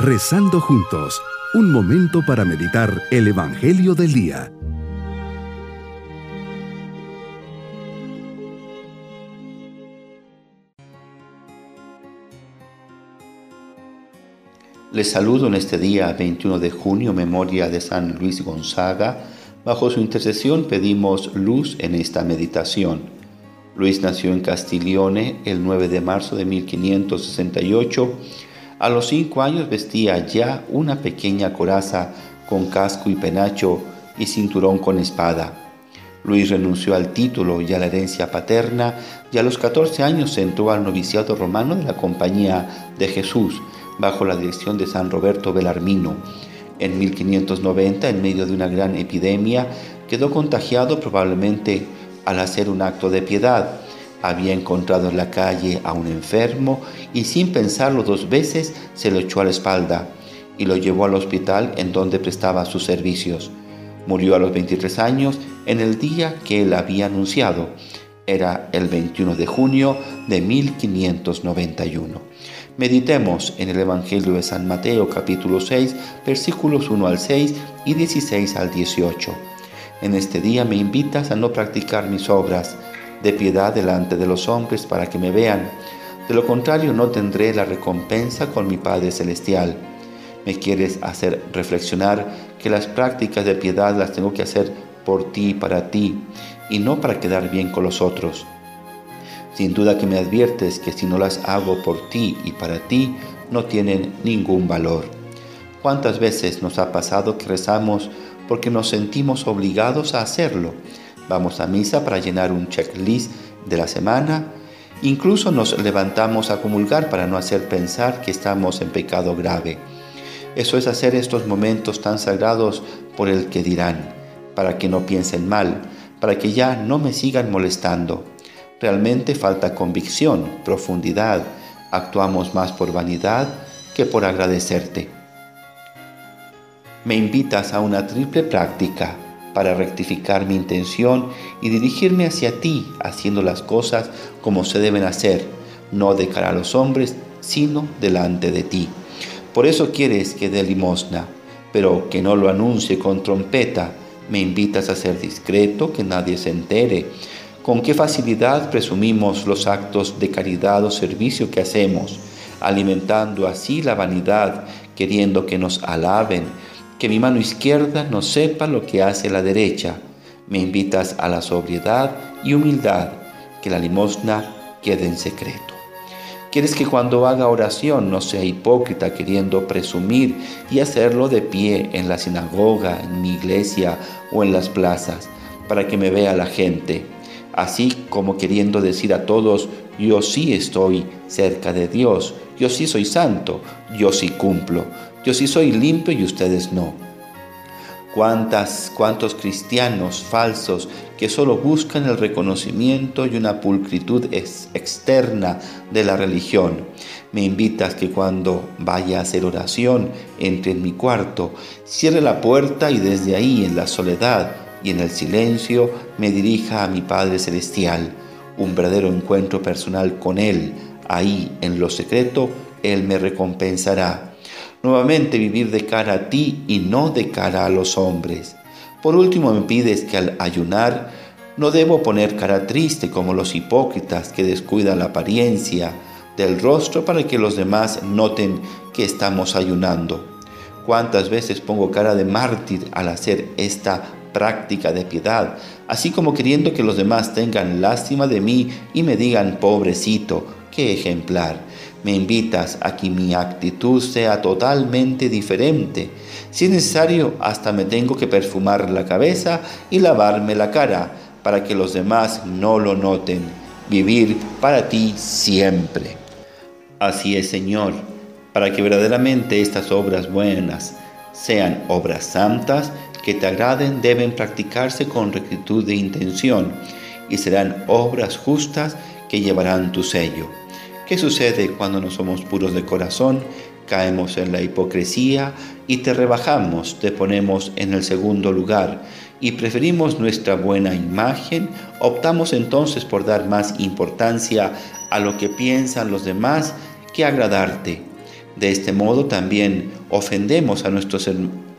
Rezando juntos, un momento para meditar el Evangelio del Día. Les saludo en este día 21 de junio, memoria de San Luis Gonzaga. Bajo su intercesión pedimos luz en esta meditación. Luis nació en Castiglione el 9 de marzo de 1568. A los cinco años vestía ya una pequeña coraza con casco y penacho y cinturón con espada. Luis renunció al título y a la herencia paterna y a los 14 años entró al noviciado romano de la Compañía de Jesús bajo la dirección de San Roberto Belarmino. En 1590, en medio de una gran epidemia, quedó contagiado probablemente al hacer un acto de piedad. Había encontrado en la calle a un enfermo y sin pensarlo dos veces se lo echó a la espalda y lo llevó al hospital en donde prestaba sus servicios. Murió a los 23 años en el día que él había anunciado. Era el 21 de junio de 1591. Meditemos en el Evangelio de San Mateo capítulo 6 versículos 1 al 6 y 16 al 18. En este día me invitas a no practicar mis obras de piedad delante de los hombres para que me vean. De lo contrario no tendré la recompensa con mi Padre Celestial. Me quieres hacer reflexionar que las prácticas de piedad las tengo que hacer por ti y para ti, y no para quedar bien con los otros. Sin duda que me adviertes que si no las hago por ti y para ti, no tienen ningún valor. ¿Cuántas veces nos ha pasado que rezamos porque nos sentimos obligados a hacerlo. Vamos a misa para llenar un checklist de la semana. Incluso nos levantamos a comulgar para no hacer pensar que estamos en pecado grave. Eso es hacer estos momentos tan sagrados por el que dirán, para que no piensen mal, para que ya no me sigan molestando. Realmente falta convicción, profundidad. Actuamos más por vanidad que por agradecerte me invitas a una triple práctica para rectificar mi intención y dirigirme hacia ti, haciendo las cosas como se deben hacer, no de cara a los hombres, sino delante de ti. Por eso quieres que dé limosna, pero que no lo anuncie con trompeta. Me invitas a ser discreto, que nadie se entere. Con qué facilidad presumimos los actos de caridad o servicio que hacemos, alimentando así la vanidad, queriendo que nos alaben, que mi mano izquierda no sepa lo que hace la derecha. Me invitas a la sobriedad y humildad, que la limosna quede en secreto. Quieres que cuando haga oración no sea hipócrita queriendo presumir y hacerlo de pie en la sinagoga, en mi iglesia o en las plazas, para que me vea la gente, así como queriendo decir a todos, yo sí estoy cerca de Dios, yo sí soy santo, yo sí cumplo, yo sí soy limpio y ustedes no. ¿Cuántas, cuántos cristianos falsos que solo buscan el reconocimiento y una pulcritud externa de la religión? Me invitas que cuando vaya a hacer oración entre en mi cuarto, cierre la puerta y desde ahí en la soledad y en el silencio me dirija a mi Padre Celestial, un verdadero encuentro personal con Él. Ahí en lo secreto, Él me recompensará nuevamente vivir de cara a ti y no de cara a los hombres. Por último, me pides que al ayunar no debo poner cara triste como los hipócritas que descuidan la apariencia del rostro para que los demás noten que estamos ayunando. ¿Cuántas veces pongo cara de mártir al hacer esta práctica de piedad, así como queriendo que los demás tengan lástima de mí y me digan, pobrecito, qué ejemplar? Me invitas a que mi actitud sea totalmente diferente. Si es necesario, hasta me tengo que perfumar la cabeza y lavarme la cara para que los demás no lo noten. Vivir para ti siempre. Así es, Señor, para que verdaderamente estas obras buenas sean obras santas que te agraden, deben practicarse con rectitud de intención y serán obras justas que llevarán tu sello. ¿Qué sucede cuando no somos puros de corazón? Caemos en la hipocresía y te rebajamos, te ponemos en el segundo lugar y preferimos nuestra buena imagen, optamos entonces por dar más importancia a lo que piensan los demás que agradarte. De este modo también ofendemos a nuestros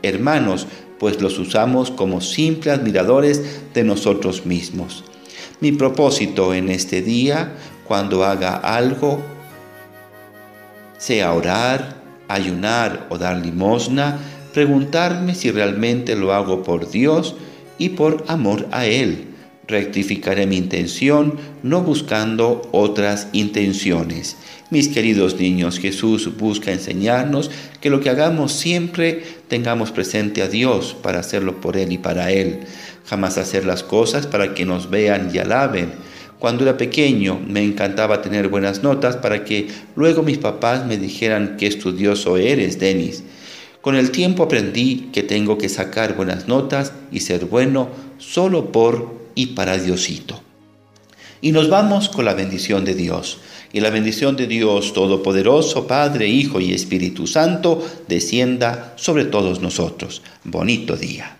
hermanos, pues los usamos como simples admiradores de nosotros mismos. Mi propósito en este día, cuando haga algo, sea orar, ayunar o dar limosna, preguntarme si realmente lo hago por Dios y por amor a Él. Rectificaré mi intención no buscando otras intenciones. Mis queridos niños, Jesús busca enseñarnos que lo que hagamos siempre tengamos presente a Dios para hacerlo por Él y para Él. Jamás hacer las cosas para que nos vean y alaben. Cuando era pequeño me encantaba tener buenas notas para que luego mis papás me dijeran qué estudioso eres, Denis. Con el tiempo aprendí que tengo que sacar buenas notas y ser bueno solo por y para Diosito. Y nos vamos con la bendición de Dios. Y la bendición de Dios Todopoderoso, Padre, Hijo y Espíritu Santo, descienda sobre todos nosotros. Bonito día.